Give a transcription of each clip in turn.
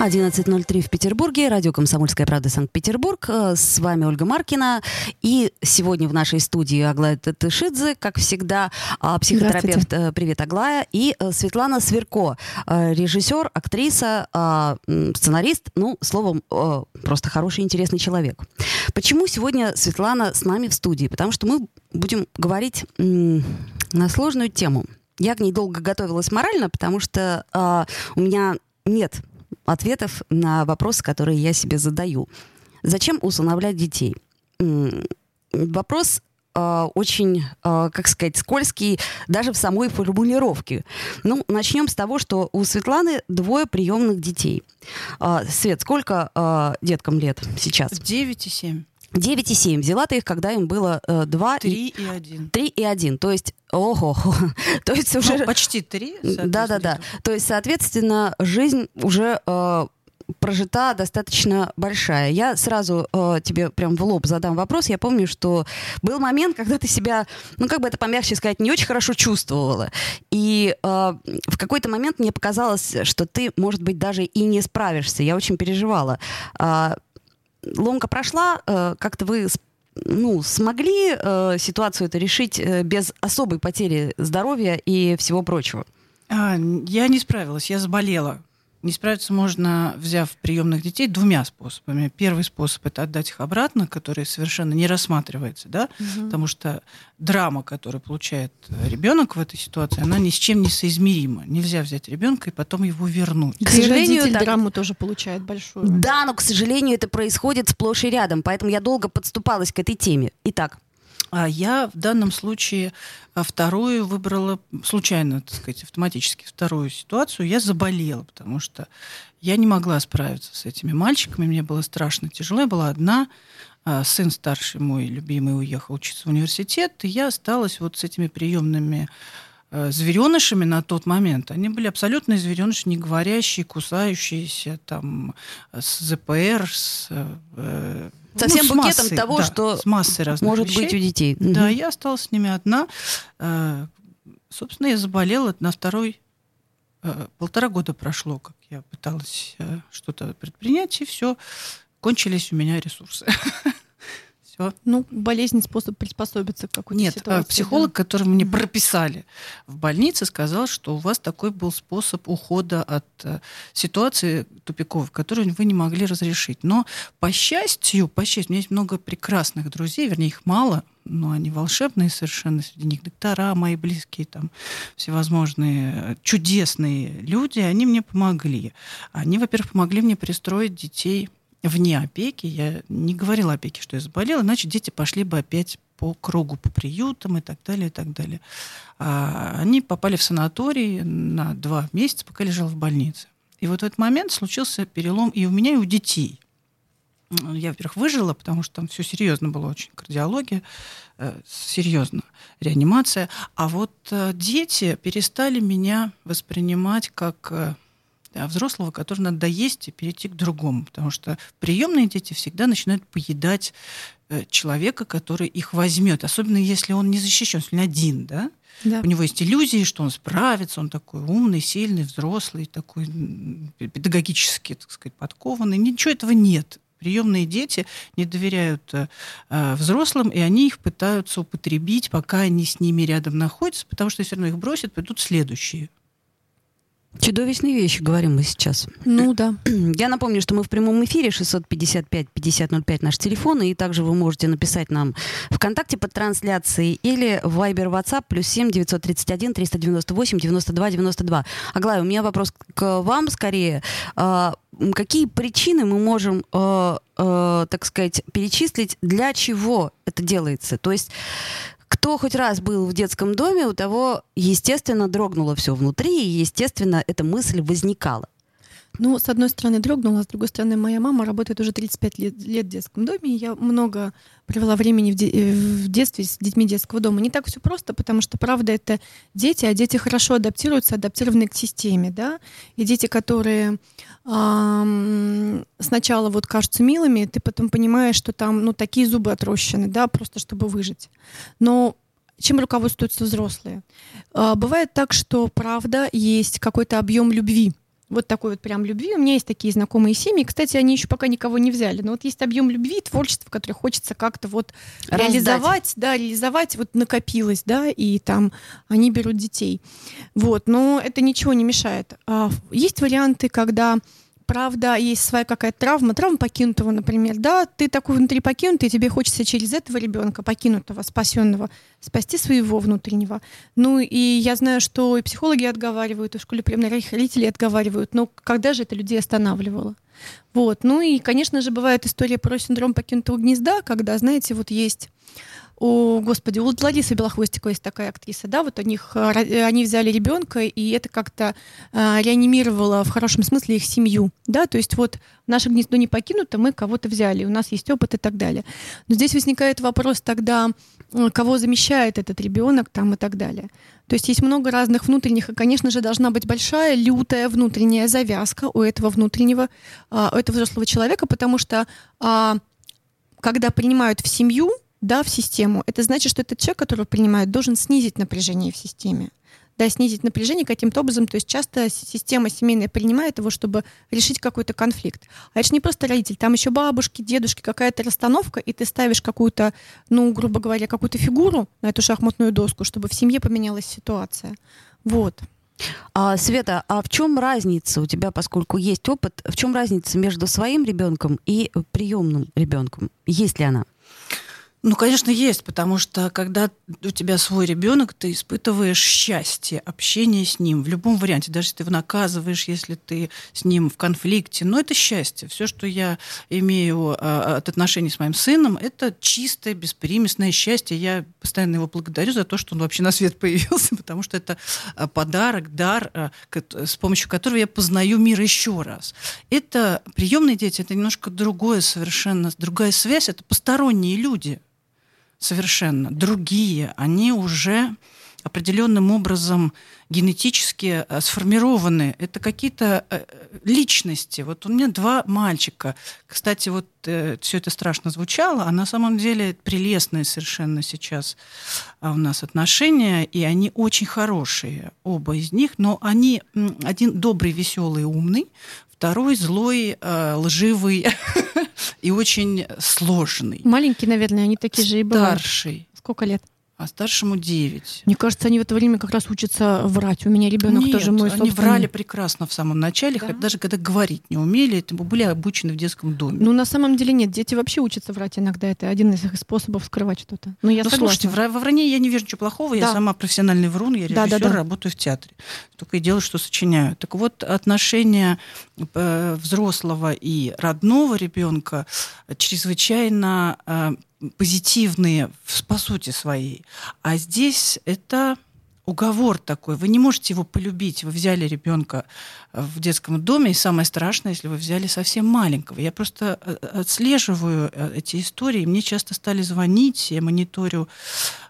11.03 в Петербурге, радио «Комсомольская правда» Санкт-Петербург. Э, С вами Ольга Маркина. И сегодня в нашей студии Аглая Татышидзе, как всегда, а, психотерапевт. э, Привет, Аглая. И э, Светлана Сверко, э, режиссер, актриса, а, сценарист. Ну, словом, э, просто хороший, интересный человек. Почему сегодня Светлана с нами в студии? Потому что мы будем говорить на сложную тему. Я к ней долго готовилась морально, потому что а, у меня нет ответов на вопросы, которые я себе задаю. Зачем усыновлять детей? Вопрос а, очень, а, как сказать, скользкий даже в самой формулировке. Ну, начнем с того, что у Светланы двое приемных детей. А, Свет, сколько деткам лет сейчас? 9 и 7. 9 и 7. Взяла ты их, когда им было э, 2 и 3 и 1. 3 и 1. То есть, ого, то есть уже... Ну, почти 3. Да-да-да. То есть, соответственно, жизнь уже э, прожита достаточно большая. Я сразу э, тебе прям в лоб задам вопрос. Я помню, что был момент, когда ты себя, ну как бы это помягче сказать, не очень хорошо чувствовала. И э, в какой-то момент мне показалось, что ты, может быть, даже и не справишься. Я очень переживала. А, ломка прошла, э, как-то вы ну, смогли э, ситуацию это решить э, без особой потери здоровья и всего прочего? А, я не справилась, я заболела. Не справиться можно, взяв приемных детей, двумя способами. Первый способ это отдать их обратно, который совершенно не рассматривается, да, потому что драма, которую получает ребенок в этой ситуации, она ни с чем не соизмерима. Нельзя взять ребенка и потом его вернуть. К сожалению, родитель так- драму тоже получает большую. Да, но, к сожалению, это происходит сплошь и рядом, поэтому я долго подступалась к этой теме. Итак, А я в данном случае а, вторую выбрала случайно, так сказать, автоматически вторую ситуацию. Я заболела, потому что я не могла справиться с этими мальчиками. Мне было страшно тяжело. Я была одна. А, Сын старший мой, любимый, уехал учиться в университет. И я осталась вот с этими приемными зверенышами на тот момент. Они были абсолютно звереныши, не говорящие, кусающиеся, там, с ЗПР, с... э, Со всем с букетом массой, того, да, что с массой разных может вещей. быть у детей. Да, Мгм. я осталась с ними одна. Э, Собственно, я заболела на второй... э, Полтора года прошло, как я пыталась э, что-то предпринять, и все, кончились у меня ресурсы. Все. Ну, болезнь способ приспособиться к какой-то Нет, ситуации. э, психолог, который мне прописали в больнице, сказал, что у вас такой был способ ухода от э, ситуации тупиковой, которую вы не могли разрешить. Но по счастью, по счастью, у меня есть много прекрасных друзей, вернее, их мало, но они волшебные совершенно, среди них доктора, мои близкие, там, всевозможные э, чудесные люди, они мне помогли. Они, во-первых, помогли мне пристроить детей вне опеки. Я не говорила опеке, что я заболела, иначе дети пошли бы опять по кругу, по приютам и так далее, и так далее. А они попали в санаторий на два месяца, пока лежал в больнице. И вот в этот момент случился перелом и у меня, и у детей. Я, во-первых, выжила, потому что там все серьезно было очень, кардиология, э, серьезно, реанимация. А вот э, дети перестали меня воспринимать как да, взрослого, который надо доесть и перейти к другому. Потому что приемные дети всегда начинают поедать э, человека, который их возьмет. Особенно если он не защищен, если он один, да? Да. У него есть иллюзии, что он справится, он такой умный, сильный, взрослый, такой педагогически, так сказать, подкованный. Ничего этого нет. Приемные дети не доверяют э, э, взрослым, и они их пытаются употребить, пока они с ними рядом находятся, потому что все равно их бросят, придут следующие. Чудовищные вещи говорим мы сейчас. Ну да. Я напомню, что мы в прямом эфире 655-5005 наш телефон, и также вы можете написать нам ВКонтакте под трансляцией или в Viber WhatsApp плюс 7 931 398 92 92. Аглая, у меня вопрос к вам скорее. А, Какие причины мы можем, э, э, так сказать, перечислить, для чего это делается? То есть кто хоть раз был в детском доме, у того, естественно, дрогнуло все внутри, и, естественно, эта мысль возникала. Ну, с одной стороны, дрогнула, с другой стороны, моя мама работает уже 35 лет, лет в детском доме, и я много провела времени в, де- в детстве с детьми детского дома. Не так все просто, потому что, правда, это дети, а дети хорошо адаптируются, адаптированы к системе, да, и дети, которые эм, сначала вот кажутся милыми, ты потом понимаешь, что там, ну, такие зубы отрощены, да, просто чтобы выжить. Но чем руководствуются взрослые? Э, бывает так, что, правда, есть какой-то объем любви, вот такой вот прям любви. У меня есть такие знакомые семьи. Кстати, они еще пока никого не взяли. Но вот есть объем любви, творчества, который хочется как-то вот Раздать. реализовать, да, реализовать, вот накопилось, да, и там они берут детей. Вот, но это ничего не мешает. А, есть варианты, когда правда, есть своя какая-то травма, травма покинутого, например, да, ты такой внутри покинутый, тебе хочется через этого ребенка, покинутого, спасенного, спасти своего внутреннего. Ну, и я знаю, что и психологи отговаривают, и в школе приемных родители отговаривают, но когда же это людей останавливало? Вот. Ну и, конечно же, бывает история про синдром покинутого гнезда, когда, знаете, вот есть о, господи, у Ларисы Белохвостиковой есть такая актриса, да, вот у них, э, э, они взяли ребенка, и это как-то э, реанимировало в хорошем смысле их семью, да, то есть вот наше гнездо не покинуто, мы кого-то взяли, у нас есть опыт и так далее. Но здесь возникает вопрос тогда, э, кого замещает этот ребенок там и так далее. То есть есть много разных внутренних, и, конечно же, должна быть большая, лютая внутренняя завязка у этого внутреннего, у этого взрослого человека, потому что э, когда принимают в семью, да, в систему, это значит, что этот человек, которого принимают, должен снизить напряжение в системе. Да, снизить напряжение каким-то образом. То есть часто система семейная принимает его, чтобы решить какой-то конфликт. А это же не просто родитель, там еще бабушки, дедушки, какая-то расстановка, и ты ставишь какую-то, ну, грубо говоря, какую-то фигуру на эту шахматную доску, чтобы в семье поменялась ситуация. Вот. А, Света, а в чем разница у тебя, поскольку есть опыт, в чем разница между своим ребенком и приемным ребенком? Есть ли она? Ну, конечно, есть, потому что когда у тебя свой ребенок, ты испытываешь счастье общения с ним в любом варианте, даже если ты его наказываешь, если ты с ним в конфликте, но это счастье. Все, что я имею а, от отношений с моим сыном, это чистое, беспримесное счастье. Я постоянно его благодарю за то, что он вообще на свет появился, потому что это а, подарок, дар, а, с помощью которого я познаю мир еще раз. Это приемные дети, это немножко другое совершенно, другая связь, это посторонние люди совершенно другие, они уже определенным образом генетически э, сформированы. Это какие-то э, личности. Вот у меня два мальчика. Кстати, вот э, все это страшно звучало, а на самом деле прелестные совершенно сейчас а, у нас отношения, и они очень хорошие, оба из них, но они один добрый, веселый, умный, второй злой, лживый и очень сложный. Маленький, наверное, они такие же и бывают. Старший. Сколько лет? А старшему 9. Мне кажется, они в это время как раз учатся врать. У меня ребенок Нет, тоже мой собственный. они врали прекрасно в самом начале, да? даже когда говорить не умели, это были обучены в детском доме. Ну, на самом деле нет, дети вообще учатся врать иногда. Это один из их способов скрывать что-то. Ну, я ну, слушайте, во вране я не вижу ничего плохого, да. я сама профессиональный врун, я режиссер, да, да, да. работаю в театре. Только и делаю, что сочиняю. Так вот, отношения э, взрослого и родного ребенка чрезвычайно э, позитивные по сути своей. А здесь это уговор такой. Вы не можете его полюбить. Вы взяли ребенка в детском доме, и самое страшное, если вы взяли совсем маленького. Я просто э, отслеживаю э, эти истории. Мне часто стали звонить, я мониторю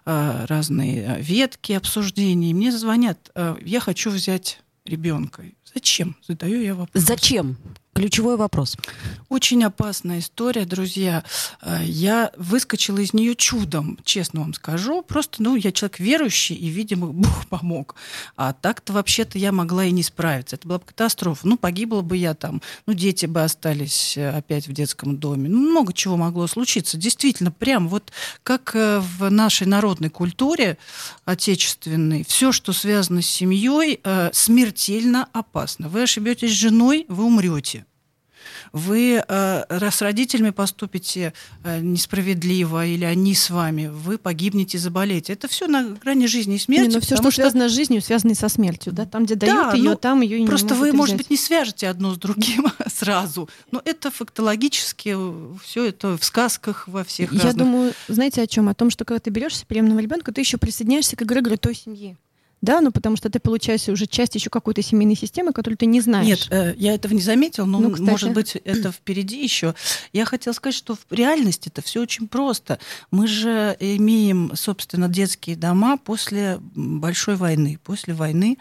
э, разные ветки обсуждений. Мне звонят, я хочу взять ребенка. Зачем? Задаю я вопрос. Зачем? Ключевой вопрос. Очень опасная история, друзья. Э, я выскочила из нее чудом, честно вам скажу. Просто, ну, я человек верующий, и, видимо, Бог помог. А так-то вообще-то я могла и не справиться. Это была бы катастрофа. Ну, погибла бы я там, ну, дети бы остались э, опять в детском доме. Ну, много чего могло случиться. Действительно, прям вот как э, в нашей народной культуре отечественной, все, что связано с семьей, смертельно опасно. Вы ошибетесь с женой, вы умрете вы э, с родителями поступите э, несправедливо, или они с вами, вы погибнете, заболеете. Это все на грани жизни и смерти. Не, но все, что, что связано с жизнью, связано со смертью. Да? Там, где дают да, ее, ну, там ее и Просто вы, взять. может быть, не свяжете одно с другим сразу. Но это фактологически все это в сказках во всех Я разных... думаю, знаете о чем? О том, что когда ты берешь приемного ребенка, ты еще присоединяешься к эгрегору той семьи. Да, ну потому что ты получаешься уже часть еще какой-то семейной системы, которую ты не знаешь. Нет, э, я этого не заметил, но, ну, может быть, это впереди еще. Я хотела сказать, что в реальности это все очень просто. Мы же имеем, собственно, детские дома после большой войны, после войны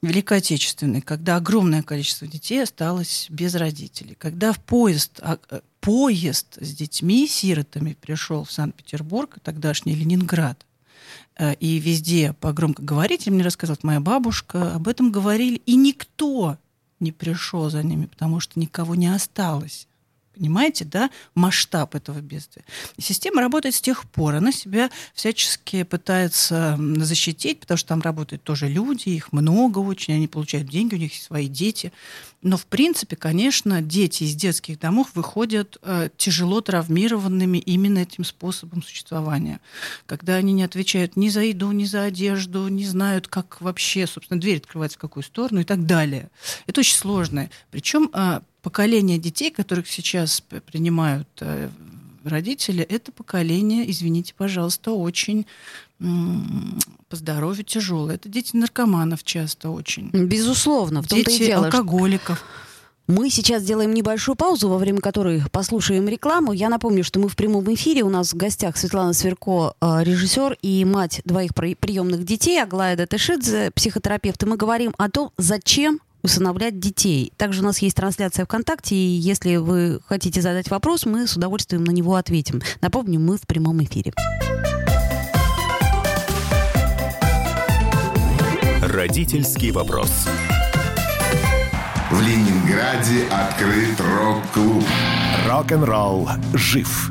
Великой Отечественной, когда огромное количество детей осталось без родителей, когда в поезд, а, э, поезд с детьми, сиротами пришел в Санкт-Петербург, тогдашний Ленинград, и везде по громкоговорителям мне рассказывала моя бабушка, об этом говорили, и никто не пришел за ними, потому что никого не осталось. Понимаете, да, масштаб этого бедствия. И система работает с тех пор. Она себя всячески пытается защитить, потому что там работают тоже люди, их много очень, они получают деньги, у них свои дети. Но, в принципе, конечно, дети из детских домов выходят э, тяжело травмированными именно этим способом существования. Когда они не отвечают ни за еду, ни за одежду, не знают, как вообще, собственно, дверь открывается в какую сторону и так далее. Это очень сложно. Причем э, поколение детей, которых сейчас принимают э, родители, это поколение, извините, пожалуйста, очень по здоровью тяжелое. Это дети наркоманов часто очень. Безусловно, в том-то дети и дело. алкоголиков. Мы сейчас делаем небольшую паузу, во время которой послушаем рекламу. Я напомню, что мы в прямом эфире. У нас в гостях Светлана Сверко, э, режиссер и мать двоих приемных детей, Аглая Датышидзе, психотерапевт. И мы говорим о том, зачем усыновлять детей. Также у нас есть трансляция ВКонтакте, и если вы хотите задать вопрос, мы с удовольствием на него ответим. Напомню, мы в прямом эфире. Родительский вопрос. В Ленинграде открыт рок-клуб. Рок-н-ролл жив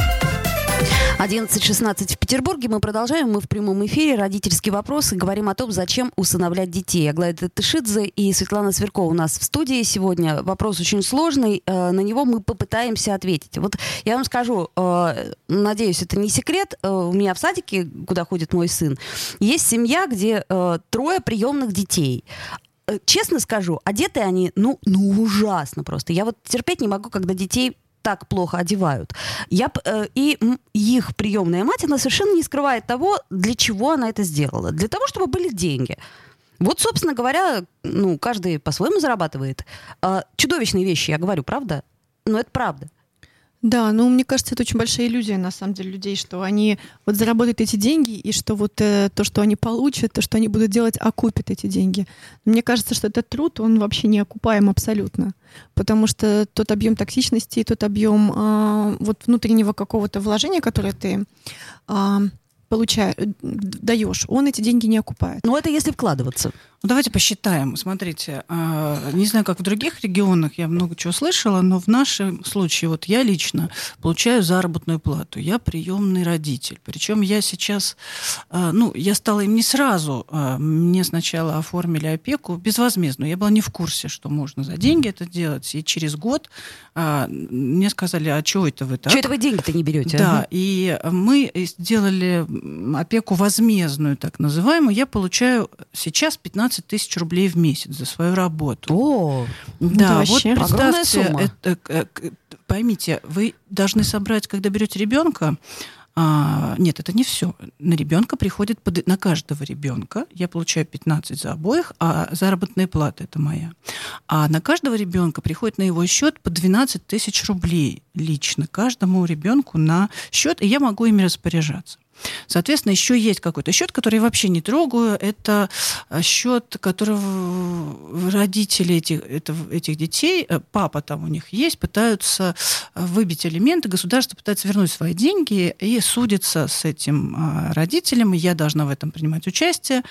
11.16 в Петербурге. Мы продолжаем. Мы в прямом эфире. Родительский вопрос. И говорим о том, зачем усыновлять детей. Аглая Тышидзе и Светлана Сверкова у нас в студии сегодня. Вопрос очень сложный. Э, на него мы попытаемся ответить. Вот я вам скажу, э, надеюсь, это не секрет. Э, у меня в садике, куда ходит мой сын, есть семья, где трое приемных детей честно скажу, одеты они, ну, ну ужасно просто. Я вот терпеть не могу, когда детей так плохо одевают. Я, э, и их приемная мать, она совершенно не скрывает того, для чего она это сделала. Для того, чтобы были деньги. Вот, собственно говоря, ну, каждый по-своему зарабатывает. Э, чудовищные вещи, я говорю, правда? Но это правда. Да, ну мне кажется, это очень большая иллюзия на самом деле людей, что они вот заработают эти деньги и что вот э, то, что они получат, то, что они будут делать, окупит эти деньги. Мне кажется, что этот труд он вообще не окупаем абсолютно, потому что тот объем токсичности, тот объем э, вот внутреннего какого-то вложения, которое ты э, получаешь, даешь, он эти деньги не окупает. Но это если вкладываться. Ну, давайте посчитаем. Смотрите, а, не знаю, как в других регионах, я много чего слышала, но в нашем случае, вот я лично получаю заработную плату. Я приемный родитель. Причем я сейчас, а, ну, я стала им не сразу. А, мне сначала оформили опеку безвозмездную. Я была не в курсе, что можно за деньги это делать. И через год мне сказали, а чего это вы так? Чего это вы деньги-то не берете? Да, ага. и мы сделали опеку возмездную, так называемую. Я получаю сейчас 15 15 тысяч рублей в месяц за свою работу. О, да, вот представьте, это, поймите, вы должны собрать, когда берете ребенка, а, нет, это не все. На ребенка приходит, под, на каждого ребенка, я получаю 15 за обоих, а заработная плата это моя. А на каждого ребенка приходит на его счет по 12 тысяч рублей лично, каждому ребенку на счет, и я могу ими распоряжаться. Соответственно, еще есть какой-то счет, который я вообще не трогаю. Это счет, которого родители этих, этих детей, папа там у них есть, пытаются выбить элементы, государство пытается вернуть свои деньги и судится с этим родителем, я должна в этом принимать участие,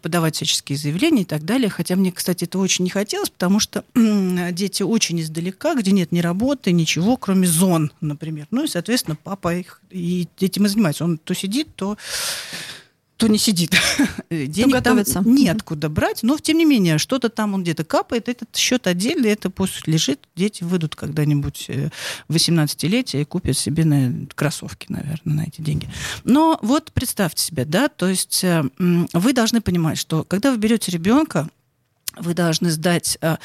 подавать всяческие заявления и так далее. Хотя мне, кстати, это очень не хотелось, потому что дети очень издалека, где нет ни работы, ничего, кроме зон, например. Ну и, соответственно, папа их и этим и занимается. Он то сидит, то то не сидит. Денег там неоткуда брать, но тем не менее что-то там он где-то капает, этот счет отдельный, это пусть лежит, дети выйдут когда-нибудь в 18-летие и купят себе на кроссовки, наверное, на эти деньги. Но вот представьте себе, да, то есть вы должны понимать, что когда вы берете ребенка, вы должны сдать а,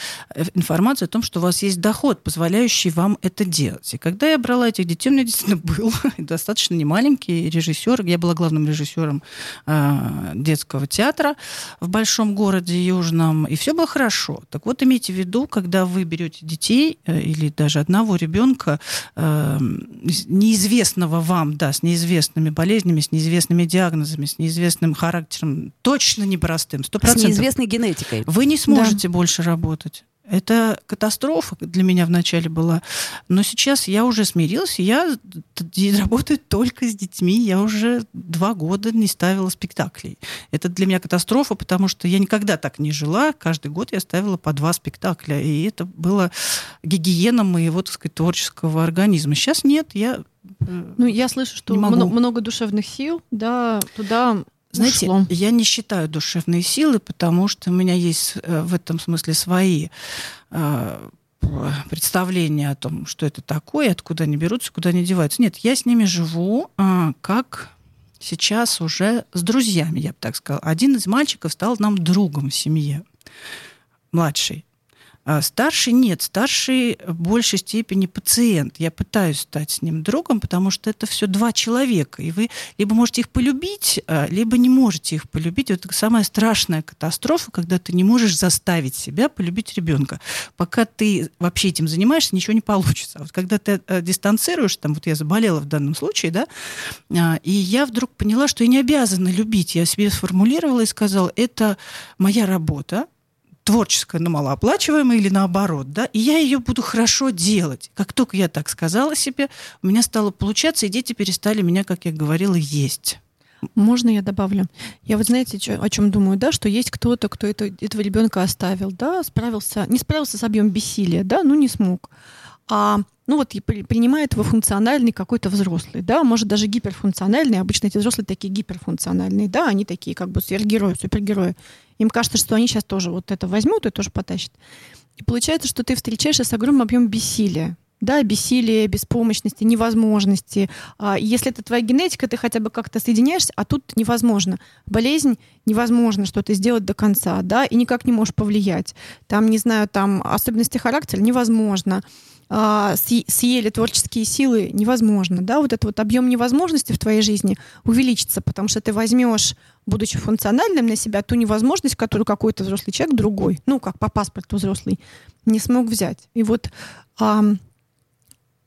информацию о том, что у вас есть доход, позволяющий вам это делать. И когда я брала этих детей, у меня действительно был достаточно немаленький режиссер. Я была главным режиссером а, детского театра в большом городе Южном, и все было хорошо. Так вот, имейте в виду, когда вы берете детей а, или даже одного ребенка, а, неизвестного вам, да, с неизвестными болезнями, с неизвестными диагнозами, с неизвестным характером, точно непростым, 100%. С неизвестной генетикой. Вы не сможете да. больше работать. Это катастрофа для меня вначале была. Но сейчас я уже смирилась, я работаю только с детьми. Я уже два года не ставила спектаклей. Это для меня катастрофа, потому что я никогда так не жила. Каждый год я ставила по два спектакля. И это было гигиена моего, так сказать, творческого организма. Сейчас нет, я э, ну, я слышу, что много, много душевных сил, да, туда знаете, ушло. я не считаю душевные силы, потому что у меня есть э, в этом смысле свои э, представления о том, что это такое, откуда они берутся, куда они деваются. Нет, я с ними живу э, как сейчас уже с друзьями, я бы так сказала. Один из мальчиков стал нам другом в семье, младший. А старший нет, старший в большей степени пациент. Я пытаюсь стать с ним другом, потому что это все два человека. И вы либо можете их полюбить, а, либо не можете их полюбить. Это самая страшная катастрофа, когда ты не можешь заставить себя полюбить ребенка. Пока ты вообще этим занимаешься, ничего не получится. А вот когда ты э, дистанцируешь, там вот я заболела в данном случае, да, и я вдруг поняла, что я не обязана любить. Я себе сформулировала и сказала, это моя работа, творческая, но малооплачиваемая или наоборот, да, и я ее буду хорошо делать. Как только я так сказала себе, у меня стало получаться, и дети перестали меня, как я говорила, есть. Можно я добавлю? Я вот знаете, чё, о чем думаю, да, что есть кто-то, кто это, этого ребенка оставил, да, справился, не справился с объемом бессилия, да, ну не смог. А ну вот и принимает его функциональный какой-то взрослый, да, может даже гиперфункциональный. Обычно эти взрослые такие гиперфункциональные, да, они такие как бы сверхгерои, супергерои. Им кажется, что они сейчас тоже вот это возьмут и тоже потащат. И получается, что ты встречаешься с огромным объемом бессилия. Да, бессилие, беспомощности, невозможности. А если это твоя генетика, ты хотя бы как-то соединяешься, а тут невозможно. Болезнь невозможно что-то сделать до конца, да, и никак не можешь повлиять. Там, не знаю, там особенности характера невозможно съели творческие силы невозможно, да, вот этот вот объем невозможности в твоей жизни увеличится, потому что ты возьмешь, будучи функциональным на себя, ту невозможность, которую какой-то взрослый человек другой, ну, как по паспорту взрослый, не смог взять. И вот а,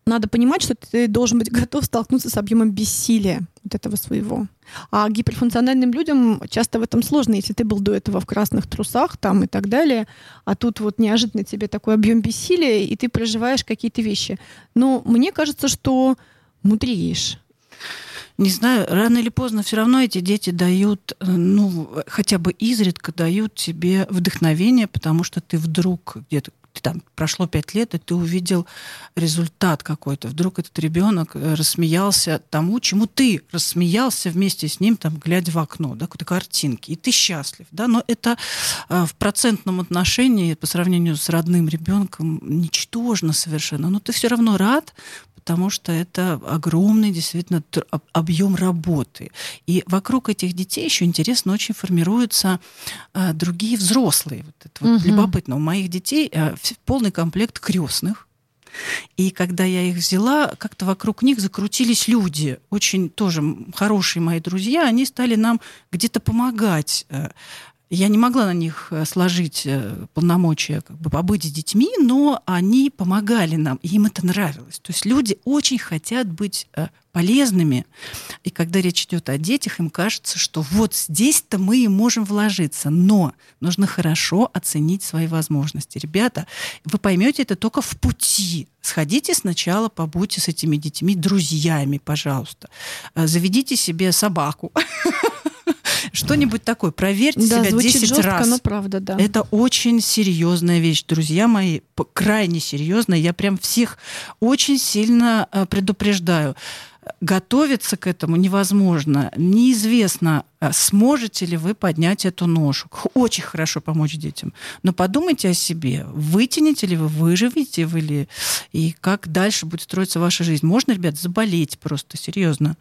надо понимать, что ты должен быть готов столкнуться с объемом бессилия вот этого своего. А гиперфункциональным людям часто в этом сложно, если ты был до этого в красных трусах там и так далее, а тут вот неожиданно тебе такой объем бессилия, и ты проживаешь какие-то вещи. Но мне кажется, что мудреешь. Не знаю, рано или поздно все равно эти дети дают, э, ну, хотя бы изредка дают тебе вдохновение, потому что ты вдруг где-то ты там прошло пять лет, и ты увидел результат какой-то. Вдруг этот ребенок э, рассмеялся тому, чему ты рассмеялся вместе с ним, там, глядя в окно, да, какой-то картинки, и ты счастлив, да, но это э, в процентном отношении по сравнению с родным ребенком ничтожно совершенно, но ты все равно рад, потому что это огромный действительно объем работы. И вокруг этих детей еще интересно очень формируются а, другие взрослые. Вот это вот угу. любопытно. У моих детей а, полный комплект крестных. И когда я их взяла, как-то вокруг них закрутились люди, очень тоже хорошие мои друзья, они стали нам где-то помогать. Я не могла на них э, сложить э, полномочия как бы побыть с детьми, но они помогали нам, и им это нравилось. То есть люди очень хотят быть э, полезными, и когда речь идет о детях, им кажется, что вот здесь-то мы и можем вложиться, но нужно хорошо оценить свои возможности. Ребята, вы поймете это только в пути. Сходите сначала, побудьте с этими детьми друзьями, пожалуйста. Заведите себе собаку. Что-нибудь такое. Проверьте да, себя 10 жестко, раз. но правда, да. Это очень серьезная вещь, друзья мои, крайне серьезная. Я прям всех очень сильно э, предупреждаю. Готовиться к этому невозможно. Неизвестно, э, сможете ли вы поднять эту ношу. Очень хорошо помочь детям. Но подумайте о себе. Вытянете ли вы, выживете вы ли, и как дальше будет строиться ваша жизнь. Можно, ребят, заболеть просто, серьезно.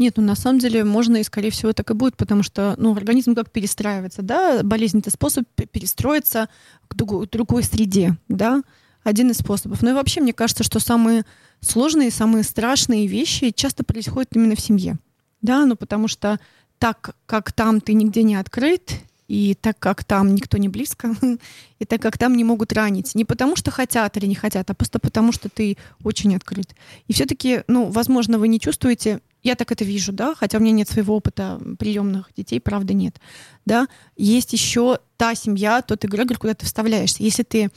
Нет, ну на самом деле можно и, скорее всего, так и будет, потому что ну, организм как перестраивается, да, болезнь — это способ перестроиться к другой, среде, да, один из способов. Ну и вообще, мне кажется, что самые сложные, самые страшные вещи часто происходят именно в семье, да, ну потому что так, как там ты нигде не открыт, и так как там никто не близко, и так как там не могут ранить. Не потому что хотят или не хотят, а просто потому что ты очень открыт. И все-таки, ну, возможно, вы не чувствуете я так это вижу, да, хотя у меня нет своего опыта приемных детей, правда нет, да. Есть еще та семья, тот эгрегор, куда ты вставляешься. Если ты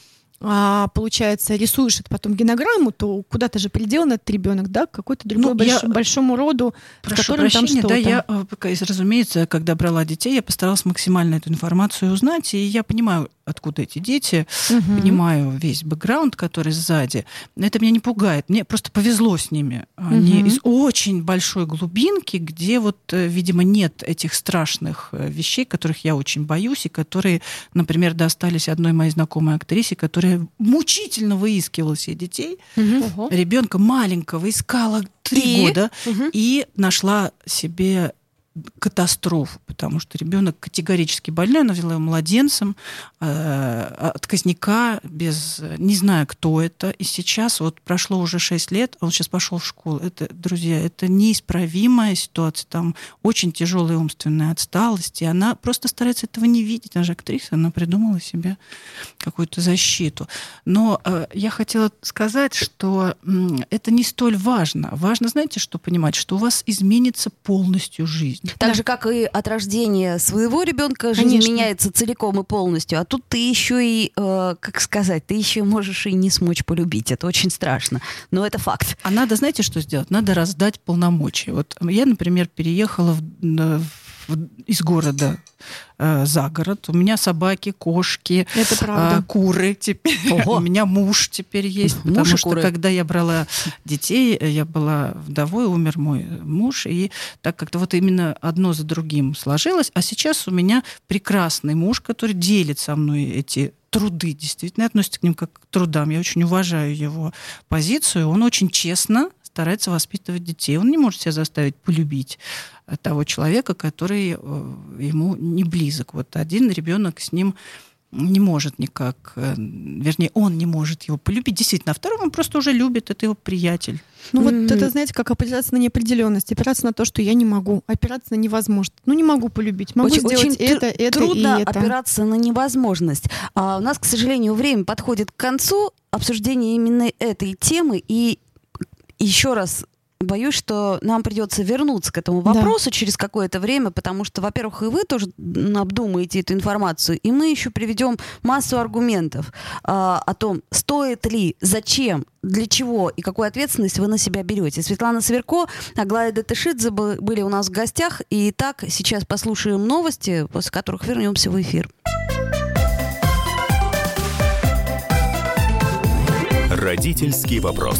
а, получается, рисуешь это потом генограмму, то куда-то же приделан этот ребенок, да, к какой-то другой ну, больш... я... большому роду, Прошу с которым прощения, там что-то. Да, я, э, разумеется, когда брала детей, я постаралась максимально эту информацию узнать, и я понимаю, откуда эти дети, угу. понимаю весь бэкграунд, который сзади. Это меня не пугает. Мне просто повезло с ними. Они угу. из очень большой глубинки, где вот, э, видимо, нет этих страшных э, вещей, которых я очень боюсь, и которые, например, достались одной моей знакомой актрисе, которая мучительно выискивала себе детей. Угу. Ребенка маленького искала три года угу. и нашла себе катастрофу, потому что ребенок категорически больной, она взяла его младенцем, э, отказника, без, не знаю, кто это. И сейчас, вот прошло уже 6 лет, он сейчас пошел в школу. Это, друзья, это неисправимая ситуация. Там очень тяжелая умственная отсталость, и она просто старается этого не видеть. Она же актриса, она придумала себе какую-то защиту. Но э, я хотела сказать, что э, это не столь важно. Важно, знаете, что понимать, что у вас изменится полностью жизнь. Так да. же, как и от рождения своего ребенка, жизнь Конечно. меняется целиком и полностью. А тут ты еще и, э, как сказать, ты еще можешь и не смочь полюбить. Это очень страшно. Но это факт. А надо, знаете, что сделать? Надо раздать полномочия. Вот я, например, переехала в, в из города э, за город. У меня собаки, кошки, Это Э, куры теперь. У меня муж теперь есть. Муж потому что куры. когда я брала детей, я была вдовой, умер мой муж. И так как-то вот именно одно за другим сложилось. А сейчас у меня прекрасный муж, который делит со мной эти труды, действительно относится к ним как к трудам. Я очень уважаю его позицию. Он очень честно старается воспитывать детей. Он не может себя заставить полюбить того человека, который э, ему не близок. Вот один ребенок с ним не может никак, э, вернее, он не может его полюбить. Действительно, а второго он просто уже любит, это его приятель. Ну mm-hmm. вот это, знаете, как опираться на неопределенность, опираться на то, что я не могу, опираться на невозможность. Ну не могу полюбить, могу очень, сделать очень это, тр- это трудно и это. опираться на невозможность. А у нас, к сожалению, время подходит к концу обсуждения именно этой темы, и еще раз боюсь, что нам придется вернуться к этому вопросу да. через какое-то время, потому что, во-первых, и вы тоже обдумаете эту информацию, и мы еще приведем массу аргументов а, о том, стоит ли, зачем, для чего и какую ответственность вы на себя берете. Светлана Сверко, Аглая Датышидзе были у нас в гостях. И так, сейчас послушаем новости, после которых вернемся в эфир. Родительский вопрос.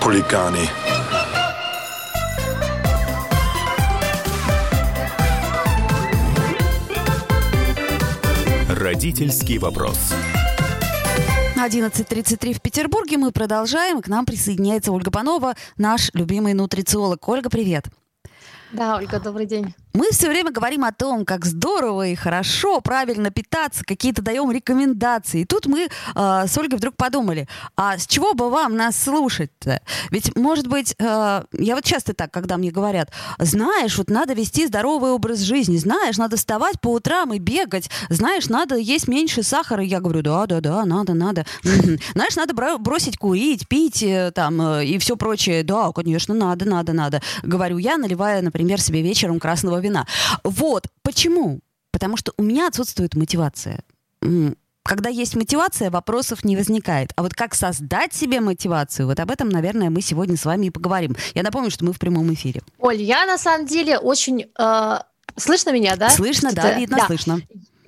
Хулиганы. Родительский вопрос. 11.33 в Петербурге. Мы продолжаем. К нам присоединяется Ольга Панова, наш любимый нутрициолог. Ольга, привет. Да, Ольга, добрый день. Мы все время говорим о том, как здорово и хорошо правильно питаться, какие-то даем рекомендации. И тут мы э, с Ольгой вдруг подумали, а с чего бы вам нас слушать-то? Ведь, может быть, э, я вот часто так, когда мне говорят, знаешь, вот надо вести здоровый образ жизни, знаешь, надо вставать по утрам и бегать, знаешь, надо есть меньше сахара. Я говорю, да, да, да, надо, надо. Знаешь, надо бросить курить, пить э, там э, и все прочее. Да, конечно, надо, надо, надо. Говорю я, наливая, например, себе вечером красного вина. Вот. Почему? Потому что у меня отсутствует мотивация. Когда есть мотивация, вопросов не возникает. А вот как создать себе мотивацию, вот об этом, наверное, мы сегодня с вами и поговорим. Я напомню, что мы в прямом эфире. Оль, я на самом деле очень... Э, слышно меня, да? Слышно, да, видно, да. слышно.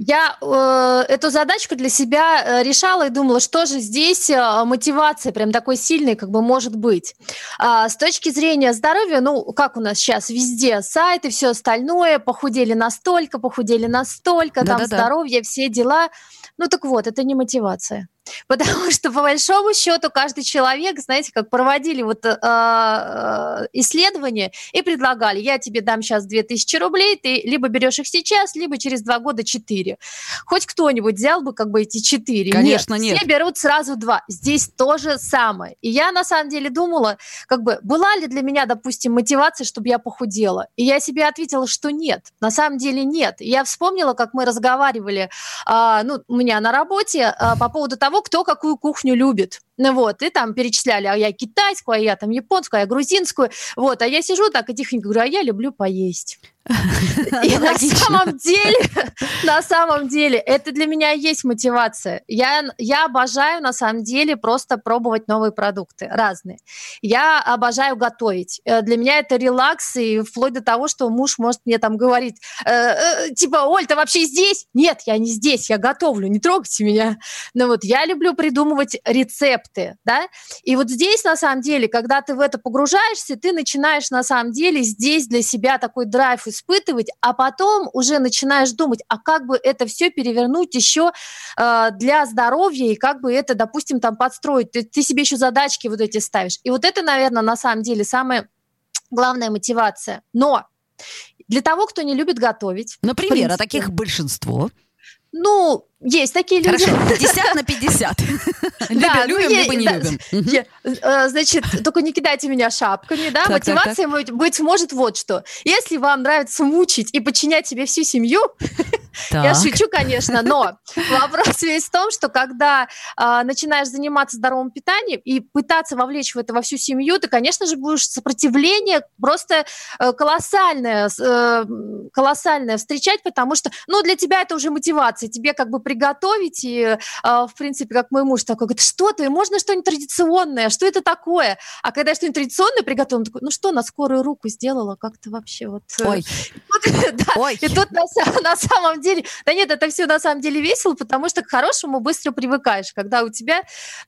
Я э, эту задачку для себя э, решала и думала, что же здесь э, мотивация прям такой сильной как бы может быть. А, с точки зрения здоровья, ну, как у нас сейчас везде сайты, все остальное, похудели настолько, похудели настолько, да, там да, здоровье, да. все дела. Ну так вот, это не мотивация. Потому что, по большому счету, каждый человек, знаете, как проводили вот э, э исследования и предлагали, я тебе дам сейчас 2000 рублей, ты либо берешь их сейчас, либо через два года 4. Хоть кто-нибудь взял бы как бы эти 4? Конечно, нет. нет. Все берут сразу два. Здесь то же самое. И я на самом деле думала, как бы, была ли для меня, допустим, мотивация, чтобы я похудела? И я себе ответила, что нет. На самом деле нет. И я вспомнила, как мы разговаривали, э, ну, у меня на работе э, по поводу того, кто какую кухню любит. Ну вот, и там перечисляли, а я китайскую, а я там японскую, а я грузинскую. Вот, а я сижу так и тихонько говорю, а я люблю поесть. И на самом деле, на самом деле, это для меня есть мотивация. Я, я обожаю, на самом деле, просто пробовать новые продукты, разные. Я обожаю готовить. Э, для меня это релакс, и вплоть до того, что муж может мне там говорить, э, э, типа, Оль, ты вообще здесь? Нет, я не здесь, я готовлю, не трогайте меня. Но вот я люблю придумывать рецепты, да, и вот здесь, на самом деле, когда ты в это погружаешься, ты начинаешь, на самом деле, здесь для себя такой драйв испытывать, а потом уже начинаешь думать, а как бы это все перевернуть еще э, для здоровья и как бы это, допустим, там подстроить. Ты, ты себе еще задачки вот эти ставишь. И вот это, наверное, на самом деле самая главная мотивация. Но для того, кто не любит готовить... Например, а таких большинство. Ну, есть такие люди. Хорошо, 50 на 50. Либо любим, либо не любим. Э, значит, только не кидайте меня шапками, да? Мотивация быть может вот что. Если вам нравится мучить и подчинять себе всю семью, я шучу, конечно, но вопрос весь в том, что когда а, начинаешь заниматься здоровым питанием и пытаться вовлечь в это во всю семью, ты, конечно же, будешь сопротивление просто э, колоссальное, э, колоссальное встречать, потому что, ну, для тебя это уже мотивация, тебе как бы приготовить, и, а, в принципе, как мой муж такой, говорит, что ты, можно что-нибудь традиционное, что это такое? А когда я что-нибудь традиционное приготовила, он такой, ну что, на скорую руку сделала, как-то вообще вот... Э, Ой. Ой. И тут на, на самом деле, да нет, это все на самом деле весело, потому что к хорошему быстро привыкаешь, когда у тебя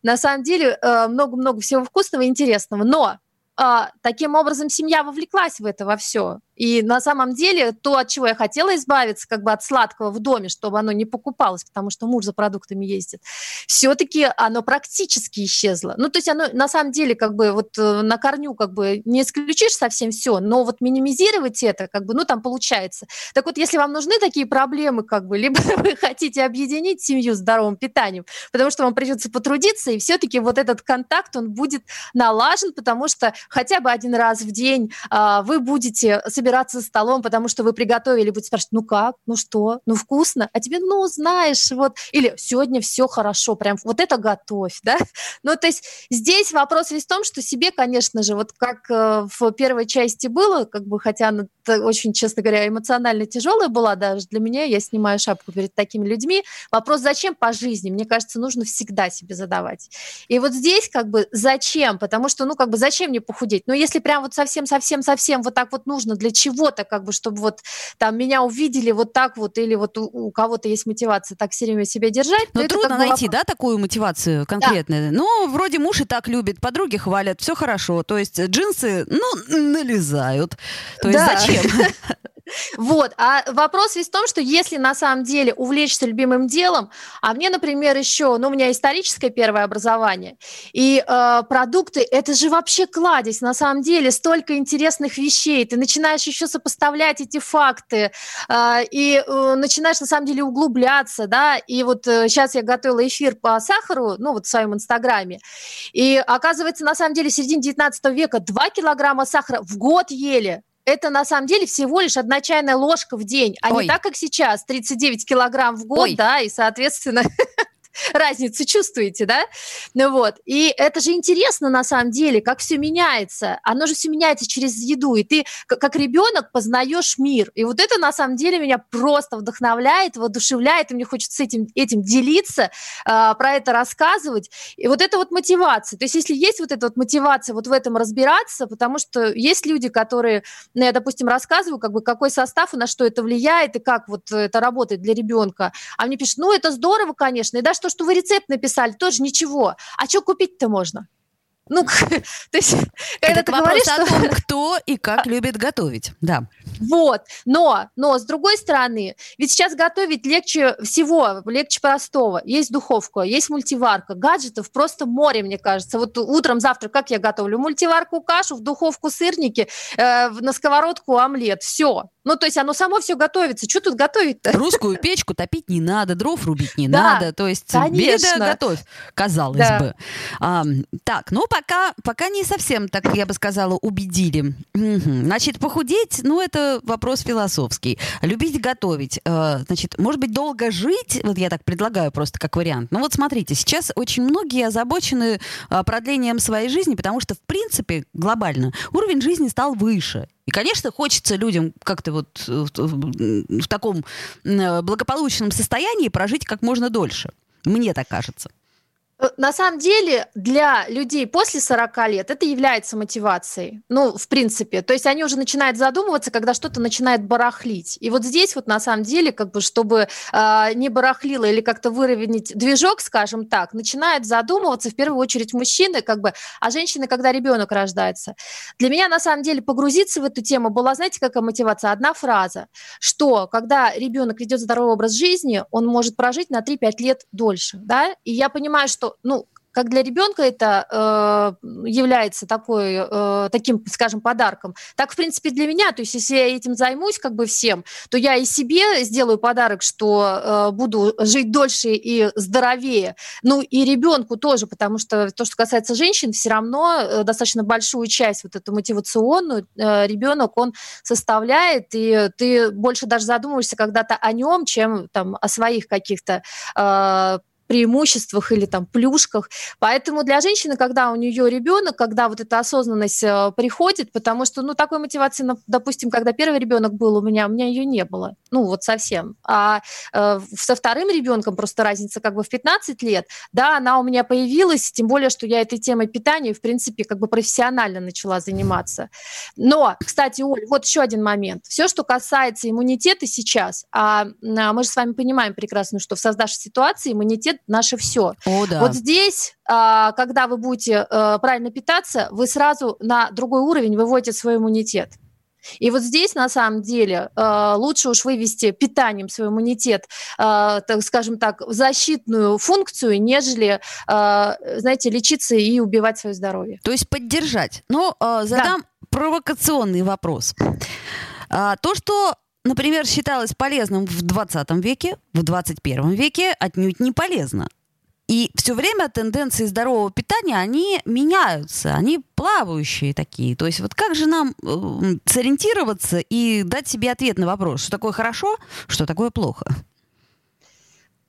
на самом деле э, много-много всего вкусного и интересного. Но а, таким образом семья вовлеклась в это во все. И на самом деле то, от чего я хотела избавиться, как бы от сладкого в доме, чтобы оно не покупалось, потому что муж за продуктами ездит, все-таки оно практически исчезло. Ну, то есть оно на самом деле как бы вот э, на корню как бы не исключишь совсем все, но вот минимизировать это как бы, ну, там получается. Так вот, если вам нужны такие проблемы, как бы, либо вы хотите объединить семью здоровым питанием, потому что вам придется потрудиться, и все-таки вот этот контакт, он будет налажен, потому что хотя бы один раз в день а, вы будете собирать убираться за столом, потому что вы приготовили, будет спрашивать, ну как, ну что, ну вкусно, а тебе, ну знаешь, вот, или сегодня все хорошо, прям вот это готовь, да? Ну то есть здесь вопрос весь в том, что себе, конечно же, вот как э, в первой части было, как бы, хотя она очень, честно говоря, эмоционально тяжелая была даже для меня, я снимаю шапку перед такими людьми. Вопрос, зачем по жизни, мне кажется, нужно всегда себе задавать. И вот здесь как бы зачем, потому что, ну, как бы зачем мне похудеть? Ну, если прям вот совсем-совсем-совсем вот так вот нужно для чего-то, как бы, чтобы вот там меня увидели вот так вот, или вот у, у кого-то есть мотивация так все время себя держать. Но трудно как бы найти, вопрос... да, такую мотивацию конкретную? Да. Ну, вроде муж и так любит, подруги хвалят, все хорошо. То есть джинсы, ну, налезают. То есть Да. зачем? Вот, а вопрос весь в том, что если на самом деле увлечься любимым делом, а мне, например, еще, ну, у меня историческое первое образование, и э, продукты, это же вообще кладезь, на самом деле, столько интересных вещей, ты начинаешь еще сопоставлять эти факты, э, и э, начинаешь, на самом деле, углубляться, да, и вот э, сейчас я готовила эфир по сахару, ну, вот в своем инстаграме, и оказывается, на самом деле, в середине 19 века 2 килограмма сахара в год ели, это на самом деле всего лишь одна чайная ложка в день, а Ой. не так, как сейчас, 39 килограмм в год, Ой. да, и, соответственно, разницу чувствуете, да? Ну вот, и это же интересно на самом деле, как все меняется. Оно же все меняется через еду, и ты как ребенок познаешь мир. И вот это на самом деле меня просто вдохновляет, воодушевляет, и мне хочется этим, этим делиться, а, про это рассказывать. И вот это вот мотивация. То есть если есть вот эта вот мотивация вот в этом разбираться, потому что есть люди, которые, ну, я, допустим, рассказываю, как бы какой состав и на что это влияет, и как вот это работает для ребенка. А мне пишут, ну, это здорово, конечно, и даже то, что вы рецепт написали, тоже ничего. А что купить-то можно? Ну, то есть, когда Это ты вопрос говоришь, о что... том, кто и как любит готовить. Да. Вот, но, но с другой стороны, ведь сейчас готовить легче всего, легче простого. Есть духовка, есть мультиварка, гаджетов просто море, мне кажется. Вот утром, завтра, как я готовлю? Мультиварку кашу, в духовку сырники, э, на сковородку омлет, все. Ну, то есть оно само все готовится. Что тут готовить-то? Русскую печку топить не надо, дров рубить не Да, надо. То есть конечно. беда готовь, казалось Да. бы. А, так, ну пока, пока не совсем, так я бы сказала, убедили. Мгм. Значит, похудеть, ну это вопрос философский. Любить готовить. э, значит, может быть, долго жить, вот я так предлагаю просто как вариант. Ну вот смотрите, сейчас очень многие озабочены а, продлением своей жизни, потому что, в принципе, глобально уровень жизни стал выше. И, конечно, хочется людям как-то вот э, в таком э, благополучном состоянии прожить как можно дольше. Мне так кажется. Э, На самом деле для людей после 40 лет это является мотивацией. Ну, в принципе. То есть они уже начинают задумываться, когда что-то начинает барахлить. И вот здесь вот на самом деле, как бы, чтобы э, не барахлило или как-то выровнять движок, скажем так, начинают задумываться в первую очередь мужчины, как бы, а женщины, когда ребенок рождается. Для меня на самом деле погрузиться в эту тему была, знаете, какая мотивация? Одна фраза, что когда ребенок ведет здоровый образ жизни, он может прожить на 3-5 лет дольше, да, и я понимаю, что, ну, как для ребенка это э, является такой, э, таким, скажем, подарком, так, в принципе, для меня, то есть если я этим займусь как бы всем, то я и себе сделаю подарок, что э, буду жить дольше и здоровее, ну и ребенку тоже, потому что то, что касается женщин, все равно э, достаточно большую часть вот эту мотивационную э, ребенок, он составляет, и ты больше даже задумываешься когда-то о нем, чем там о своих каких-то э, преимуществах или там плюшках. Поэтому для женщины, когда у нее ребенок, когда вот эта осознанность э, приходит, потому что, ну, такой мотивации, допустим, когда первый ребенок был у меня, у меня ее не было, ну, вот совсем. А э, со вторым ребенком просто разница как бы в 15 лет, да, она у меня появилась, тем более, что я этой темой питания, в принципе, как бы профессионально начала заниматься. Но, кстати, Оль, вот еще один момент. Все, что касается иммунитета сейчас, а, а, мы же с вами понимаем прекрасно, что в создавшей ситуации иммунитет наше все. О, да. Вот здесь, а, когда вы будете э, правильно питаться, вы сразу на другой уровень выводите свой иммунитет. И вот здесь, на самом деле, э, лучше уж вывести питанием свой иммунитет, э, так скажем так, в защитную функцию, нежели, знаете, лечиться и убивать свое здоровье. То есть поддержать. Но э, задам провокационный вопрос. А, то, что, например, считалось полезным в 20 веке, в 21 веке отнюдь не полезно. И все время тенденции здорового питания, они меняются, они плавающие такие. То есть вот как же нам э, сориентироваться и дать себе ответ на вопрос, что такое хорошо, что такое плохо?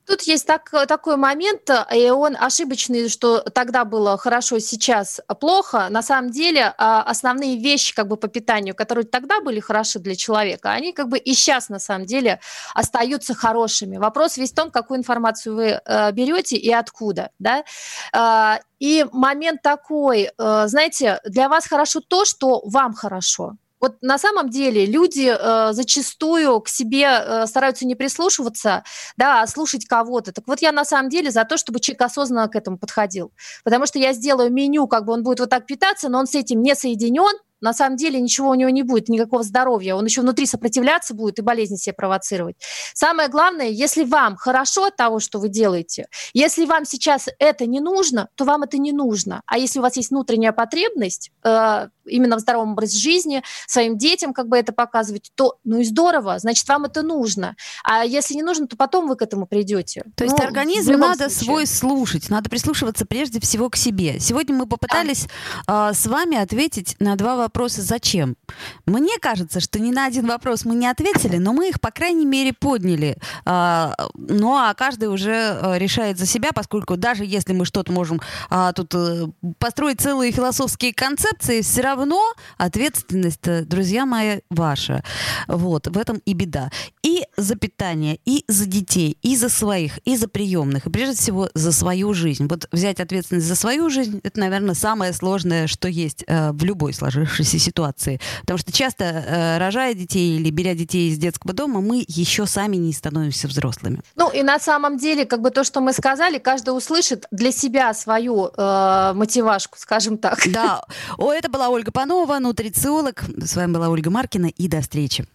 Тут есть так, такой момент, и он ошибочный, что тогда было хорошо, сейчас плохо. На самом деле а, основные вещи как бы по питанию, которые тогда были хороши для человека, они как бы и сейчас на самом деле остаются хорошими. Вопрос весь в том, какую информацию вы э, берете и откуда. Да? А, и момент такой, э, знаете, для вас хорошо то, что вам хорошо. Вот на самом деле люди э, зачастую к себе э, стараются не прислушиваться, да, а слушать кого-то. Так вот я на самом деле за то, чтобы человек осознанно к этому подходил. Потому что я сделаю меню, как бы он будет вот так питаться, но он с этим не соединен, на самом деле ничего у него не будет, никакого здоровья. Он еще внутри сопротивляться будет и болезни себе провоцировать. Самое главное, если вам хорошо от того, что вы делаете, если вам сейчас это не нужно, то вам это не нужно. А если у вас есть внутренняя потребность э, именно в здоровом образе жизни, своим детям как бы это показывать, то ну и здорово, значит, вам это нужно. А если не нужно, то потом вы к этому придете. То есть ну, организм надо случае. свой слушать, надо прислушиваться прежде всего к себе. Сегодня мы попытались да. э, с вами ответить на два вопроса вопросы «зачем?». Мне кажется, что ни на один вопрос мы не ответили, но мы их, по крайней мере, подняли. А, ну, а каждый уже э, решает за себя, поскольку даже если мы что-то можем а, тут э, построить целые философские концепции, все равно ответственность, друзья мои, ваша. Вот, в этом и беда. И за питание, и за детей, и за своих, и за приемных, и прежде всего за свою жизнь. Вот взять ответственность за свою жизнь, это, наверное, самое сложное, что есть э, в любой сложившейся сложившейся ситуации. Потому что часто, э, рожая детей или беря детей из детского дома, мы еще сами не становимся взрослыми. Ну и на самом деле, как бы то, что мы сказали, каждый услышит для себя свою э, мотивашку, скажем так. Да. О, это была Ольга Панова, нутрициолог. С вами была Ольга Маркина. И до встречи.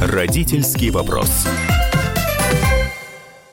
Родительский вопрос.